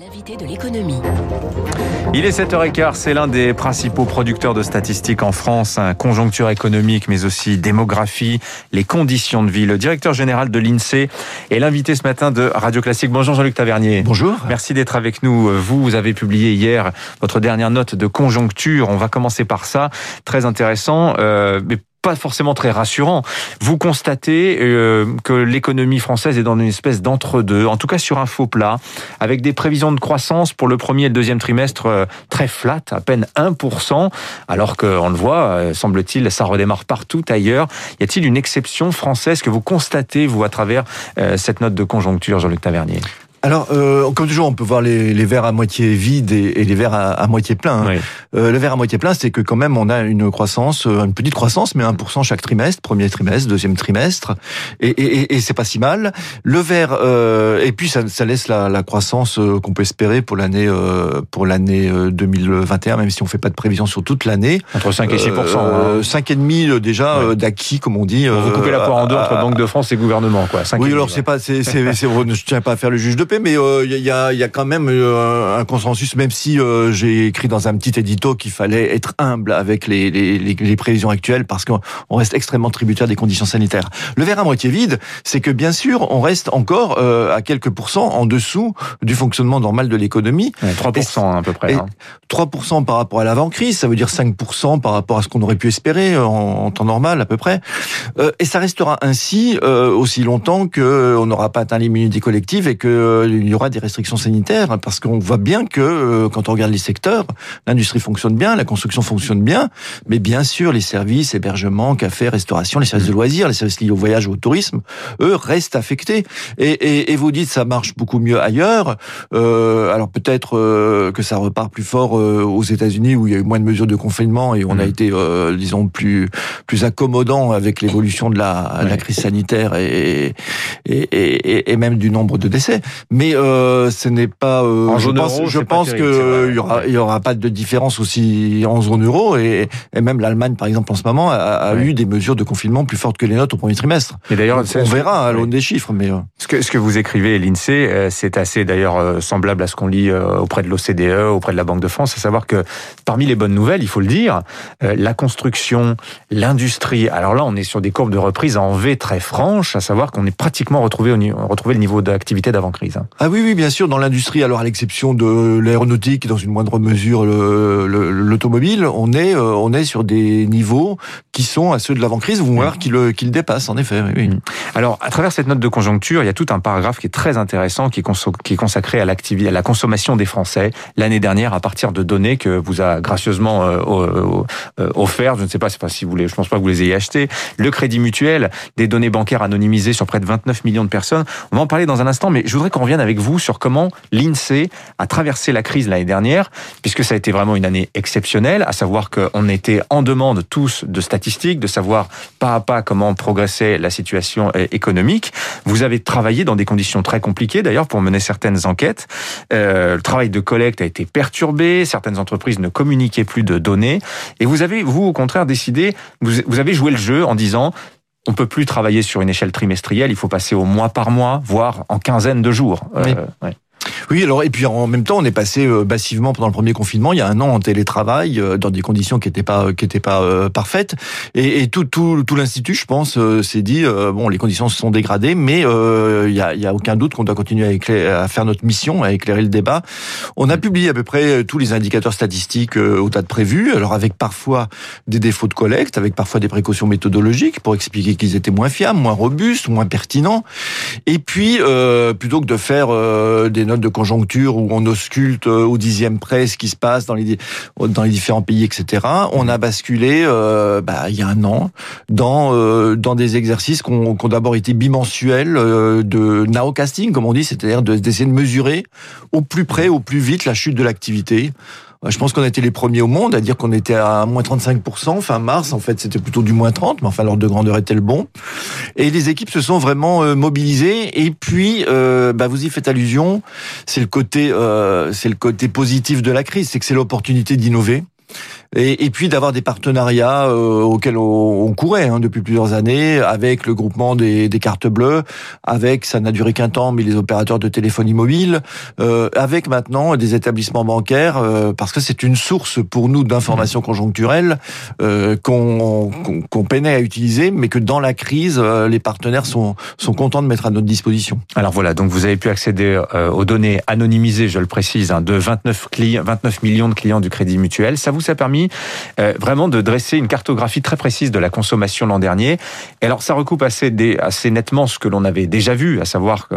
L'invité de l'économie. Il est 7h15, c'est l'un des principaux producteurs de statistiques en France, hein, conjoncture économique mais aussi démographie, les conditions de vie. Le directeur général de l'INSEE est l'invité ce matin de Radio Classique. Bonjour Jean-Luc Tavernier. Bonjour. Merci d'être avec nous. Vous, vous avez publié hier votre dernière note de conjoncture. On va commencer par ça. Très intéressant. Euh, mais pas forcément très rassurant. Vous constatez euh, que l'économie française est dans une espèce d'entre-deux, en tout cas sur un faux plat, avec des prévisions de croissance pour le premier et le deuxième trimestre euh, très flat, à peine 1%, alors qu'on le voit, euh, semble-t-il, ça redémarre partout ailleurs. Y a-t-il une exception française que vous constatez, vous, à travers cette note de conjoncture, Jean-Luc Tavernier? Alors, euh, comme toujours, on peut voir les, les verres à moitié vides et, et les verres à, à moitié pleins. Hein. Euh, le verre à moitié plein, c'est que quand même, on a une croissance, euh, une petite croissance, mais 1% chaque trimestre, premier trimestre, deuxième trimestre, et, et, et c'est pas si mal. Le verre, euh, et puis ça, ça laisse la, la croissance euh, qu'on peut espérer pour l'année pour l'année 2021, même si on fait pas de prévision sur toute l'année. Entre 5 et 6 euh, 5,5 hein. déjà ouais. d'acquis, comme on dit. vous coupez la poire en deux entre Banque de France et gouvernement, quoi. 5 oui, alors c'est pas, c'est, c'est, je tiens pas à faire le juge de mais il euh, y, a, y, a, quand même euh, un consensus, même si euh, j'ai écrit dans un petit édito qu'il fallait être humble avec les, les, les prévisions actuelles, parce qu'on reste extrêmement tributaire des conditions sanitaires. Le verre à moitié vide, c'est que bien sûr, on reste encore à quelques pourcents en dessous du fonctionnement normal de l'économie. 3% à peu près. Hein. 3% par rapport à l'avant-crise, ça veut dire 5% par rapport à ce qu'on aurait pu espérer en, en, temps normal à peu près. et ça restera ainsi aussi longtemps qu'on n'aura pas atteint l'immunité collective et que il y aura des restrictions sanitaires parce qu'on voit bien que euh, quand on regarde les secteurs, l'industrie fonctionne bien, la construction fonctionne bien, mais bien sûr les services, hébergement, café, restauration, les services de loisirs, les services liés au voyage ou au tourisme, eux restent affectés. Et, et, et vous dites ça marche beaucoup mieux ailleurs. Euh, alors peut-être euh, que ça repart plus fort euh, aux États-Unis où il y a eu moins de mesures de confinement et on a mmh. été, euh, disons, plus plus accommodant avec l'évolution de la, ouais. la, crise sanitaire et, et, et, même du nombre de décès mais euh, ce n'est pas. Euh, je pense, euro, je pense qu'il y aura, il y aura pas de différence aussi en zone euro et, et même l'Allemagne, par exemple, en ce moment, a, a ouais. eu des mesures de confinement plus fortes que les nôtres au premier trimestre. Et d'ailleurs, on verra à l'aune des chiffres, mais euh. ce que ce que vous écrivez, l'Insee, euh, c'est assez d'ailleurs euh, semblable à ce qu'on lit auprès de l'OCDE, auprès de la Banque de France, à savoir que parmi les bonnes nouvelles, il faut le dire, la construction, l'industrie. Alors là, on est sur des courbes de reprise en V très franches, à savoir qu'on est pratiquement retrouvé retrouvé le niveau d'activité d'avant crise. Ah oui, oui, bien sûr, dans l'industrie, alors à l'exception de l'aéronautique et dans une moindre mesure l'automobile, on est euh, on est sur des niveaux qui sont à ceux de l'avant-crise, voire qui le, qui le dépassent, en effet. Oui. Mm. Alors, à travers cette note de conjoncture, il y a tout un paragraphe qui est très intéressant, qui est, consacré à, à la consommation des Français l'année dernière à partir de données que vous a gracieusement euh, euh, offert. Je ne sais pas, pas si vous les, je pense pas que vous les ayez achetées. Le crédit mutuel, des données bancaires anonymisées sur près de 29 millions de personnes. On va en parler dans un instant, mais je voudrais qu'on revienne avec vous sur comment l'INSEE a traversé la crise l'année dernière, puisque ça a été vraiment une année exceptionnelle, à savoir qu'on était en demande tous de statistiques, de savoir pas à pas comment progressait la situation économique. Vous avez travaillé dans des conditions très compliquées, d'ailleurs, pour mener certaines enquêtes. Euh, le travail de collecte a été perturbé, certaines entreprises ne communiquaient plus de données, et vous avez, vous, au contraire, décidé, vous, vous avez joué le jeu en disant on peut plus travailler sur une échelle trimestrielle, il faut passer au mois par mois, voire en quinzaine de jours. Oui. Euh, ouais. Oui, alors et puis en même temps, on est passé euh, massivement pendant le premier confinement, il y a un an en télétravail, euh, dans des conditions qui n'étaient pas qui étaient pas euh, parfaites, et, et, tout tout tout l'institut, je pense, s'est dit bon, les conditions se sont dégradées, mais il y a il y a aucun doute qu'on doit continuer à, éclairer, à, faire notre mission, à éclairer le débat. On a publié à peu près tous les indicateurs statistiques au tas de prévu, alors avec parfois des défauts de collecte, avec parfois des précautions méthodologiques pour expliquer qu'ils étaient moins fiables, moins robustes, moins pertinents, et puis plutôt que de faire des notes de conjoncture où on ausculte euh, au dixième près ce qui se passe dans les dans les différents pays, etc. On a basculé euh, bah, il y a un an dans euh, dans des exercices qui ont, d'abord été bimensuels euh, de nowcasting, comme on dit, c'est-à-dire d'essayer de mesurer au plus près, au plus vite la chute de l'activité. Je pense qu'on été les premiers au monde à dire qu'on était à moins 35% fin mars. En fait, c'était plutôt du moins 30, mais enfin l'ordre de grandeur était le bon? Et les équipes se sont vraiment euh, mobilisées. Et puis, euh, bah, vous y faites allusion, c'est le côté, euh, c'est le côté positif de la crise, c'est que c'est l'opportunité d'innover. Et, et puis d'avoir des partenariats euh, auxquels on, on courait hein, depuis plusieurs années avec le groupement des, des cartes bleues, avec ça n'a duré qu'un temps, mais les opérateurs de téléphonie mobile, euh, avec maintenant des établissements bancaires, euh, parce que c'est une source pour nous d'informations conjoncturelles euh, qu'on qu'on peinait à utiliser, mais que dans la crise, euh, les partenaires sont sont contents de mettre à notre disposition. Alors voilà, donc vous avez pu accéder euh, aux données anonymisées, je le précise, hein, de 29 clients, 29 millions de clients du Crédit Mutuel. Ça vous a permis euh, vraiment de dresser une cartographie très précise de la consommation l'an dernier. Et alors ça recoupe assez, nettement ce que l'on avait déjà vu, à savoir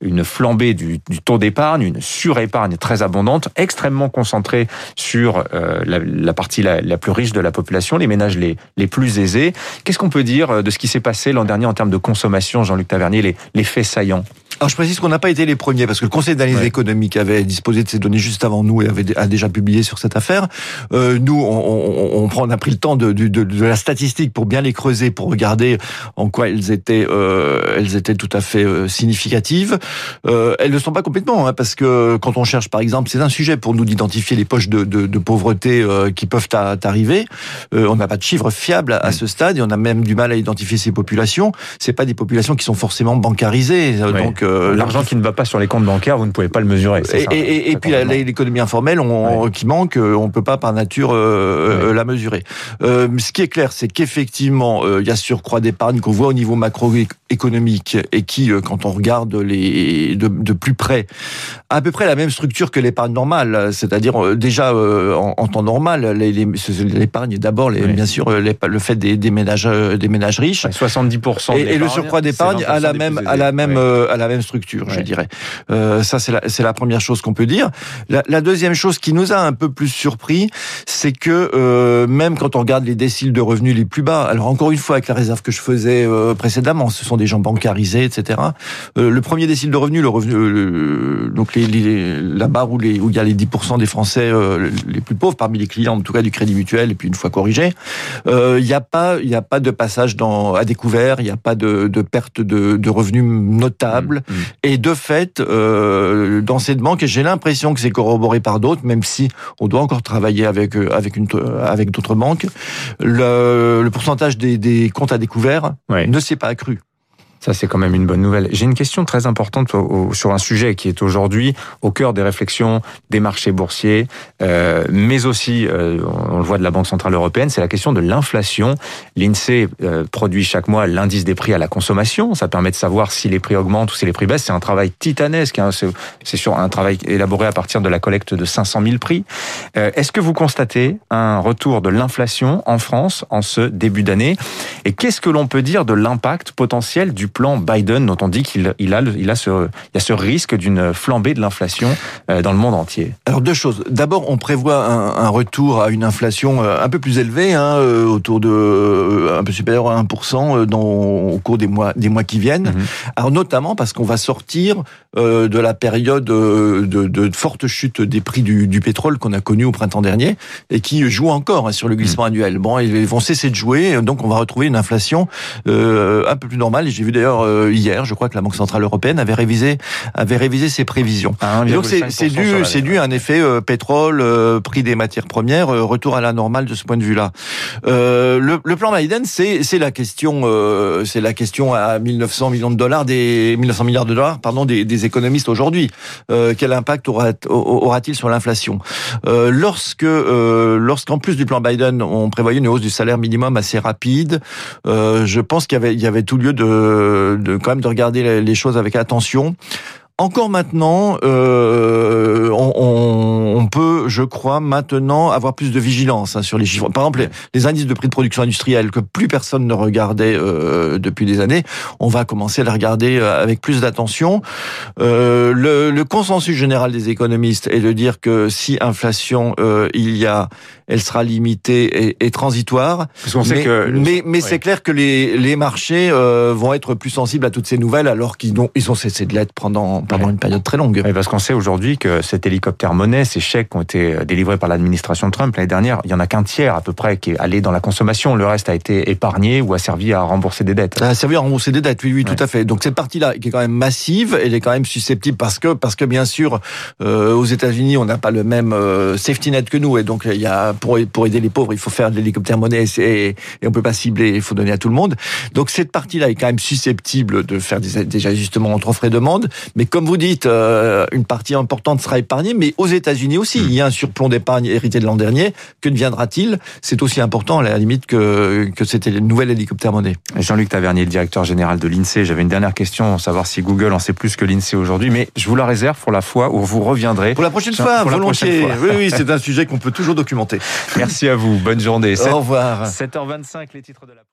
une flambée du, taux d'épargne, une surépargne très abondante, extrêmement concentrée sur euh, la, partie la, plus riche de la population, les ménages les, plus aisés. Qu'est-ce qu'on peut dire euh, de ce qui s'est passé l'an dernier en termes de consommation, Jean-Luc Tavernier, les, les faits saillants? Alors je précise qu'on n'a pas été les premiers parce que le Conseil d'analyse ouais. économique avait disposé de ces données juste avant nous et avait a déjà publié sur cette affaire. Euh, nous, on, on, on, prend, on a pris le temps de, de, de, la statistique pour bien les creuser, pour regarder en quoi elles étaient, euh, elles étaient tout à fait euh, significatives. Euh, elles ne sont pas complètement, hein, parce que quand on cherche, par exemple, c'est un sujet pour nous d'identifier les poches de, de pauvreté euh, qui peuvent arriver. Euh, on n'a pas de chiffres fiables à, à, ce stade et on a même du mal à identifier ces populations. C'est pas des populations qui sont forcément bancarisées, ouais. donc l'argent qui ne va pas sur les comptes bancaires, vous ne pouvez pas le mesurer. Et, ça, et, et puis l'économie informelle, on, ouais. qui manque, on peut pas par nature euh, ouais. la mesurer. Euh, ce qui est clair, c'est qu'effectivement, il euh, y a surcroît d'épargne qu'on voit au niveau macroéconomique et qui, euh, quand on regarde les de, de, plus près, a à peu près la même structure que l'épargne normale, c'est-à-dire euh, déjà en, en, temps normal, l'épargne d'abord, oui. bien sûr, les, le fait des, des, ménages, des ménages riches, 70 et, et le surcroît d'épargne à la même à la même à la même structure, ouais. je dirais. Euh, ça, c'est la, la, première chose qu'on peut dire. La, la, deuxième chose qui nous a un peu plus surpris, c'est que euh, même quand on regarde les déciles de revenus les plus bas, alors encore une fois, avec la réserve que je faisais euh, précédemment, ce sont des gens bancarisés, etc. Euh, le premier décile de revenus, le revenu, le, donc les, les, la barre où, les, où il y a les 10% des Français euh, les plus pauvres, parmi les clients, en tout cas du Crédit Mutuel, et puis une fois corrigé, euh, il n'y a pas, il n'y a pas de passage dans, à découvert, il n'y a pas de, de perte de, de revenus notable. Mmh. Et de fait, euh, dans cette banque, j'ai l'impression que c'est corroboré par d'autres, même si on doit encore travailler avec euh, avec une avec d'autres banques. Le, le pourcentage des, des, comptes à découvert ouais. ne s'est pas accru. Ça, c'est quand même une bonne nouvelle. J'ai une question très importante au, au, sur un sujet qui est aujourd'hui au cœur des réflexions des marchés boursiers, euh, mais aussi, euh, on le voit de la Banque Centrale Européenne, c'est la question de l'inflation. L'INSEE euh, produit chaque mois l'indice des prix à la consommation. Ça permet de savoir si les prix augmentent ou si les prix baissent. C'est un travail titanesque. Hein. C'est sur un travail élaboré à partir de la collecte de 500 000 prix. Euh, Est-ce que vous constatez un retour de l'inflation en France en ce début d'année? Et qu'est-ce que l'on peut dire de l'impact potentiel du plan Biden dont on dit qu'il il a, il a ce, il a ce risque d'une flambée de l'inflation euh, dans le monde entier Alors deux choses. D'abord, on prévoit un, un, retour à une inflation euh, un peu plus élevée, hein, euh, autour de un peu supérieur à 1% dans, au cours des mois, des mois qui viennent. Mm -hmm. Alors notamment parce qu'on va sortir euh, de la période de, de, de, forte chute des prix du, du pétrole qu'on a connu au printemps dernier et qui joue encore hein, sur le glissement mmh. annuel. Bon, ils vont cesser de jouer, donc on va retrouver une inflation euh, un peu plus normale. Et j'ai vu d'ailleurs euh, hier, je crois que la Banque centrale européenne avait révisé avait révisé ses prévisions. Ah, donc c'est dû c'est dû à un effet euh, pétrole, euh, prix des matières premières, euh, retour à la normale de ce point de vue-là. Euh, le, le, plan Biden, c'est c'est la question c'est la question à 1900 millions de dollars des 1900 milliards de dollars pardon des, des économistes aujourd'hui. Euh, quel impact aura-t-il sur l'inflation? Euh, Lorsque, euh, lorsqu'en plus du plan Biden, on prévoyait une hausse du salaire minimum assez rapide, euh, je pense qu'il y avait, il y avait tout lieu de, de quand même de regarder les, choses avec attention. Encore maintenant, euh, on, on, peut, je crois, maintenant avoir plus de vigilance hein, sur les chiffres. Par exemple, les, les, indices de prix de production industrielle que plus personne ne regardait euh, depuis des années, on va commencer à les regarder euh, avec plus d'attention. Euh, le, le, consensus général des économistes est de dire que si inflation euh, il y a, elle sera limitée et, et transitoire. Parce qu'on sait mais, que mais, mais c'est clair que les, les marchés vont être plus sensibles à toutes ces nouvelles alors qu'ils ont, ils ont cessé de l'être pendant pendant une période très longue. Oui, parce qu'on sait aujourd'hui que cet hélicoptère monnaie, ces chèques ont été été délivrés par l'administration Trump l'année dernière, il y en a qu'un tiers à peu près qui est allé dans la consommation. Le reste a été épargné ou a servi à rembourser des dettes. Ça a servi à rembourser des dettes, oui, oui, tout à fait. Donc cette partie-là, qui est quand même massive, elle est quand même susceptible parce que, parce que bien sûr, euh, aux États-Unis, on n'a pas le même euh, safety net que nous, et donc il y a pour pour aider les pauvres, il faut faire de l'hélicoptère monnaie, et, et on peut pas cibler, il faut donner à tout le monde. Donc cette partie-là est quand même susceptible de faire des, des ajustements entre offre et demande, mais comme vous dites, euh, une partie importante sera épargnée, mais aux États-Unis aussi, il y a un surplomb d'épargne hérité de l'an dernier. Que deviendra-t-il? C'est aussi important à la limite que que c'était une nouvelle hélicoptère monnaie. Jean-Luc Tavernier, le directeur général de l'INSEE. J'avais une dernière question, savoir si Google en sait plus que l'INSEE aujourd'hui, mais je vous la réserve pour la fois où vous reviendrez. Pour la prochaine fois, volontiers. Oui, oui, c'est un sujet qu'on peut toujours documenter. Merci à vous. Bonne journée. Au revoir. 7h25, les titres de la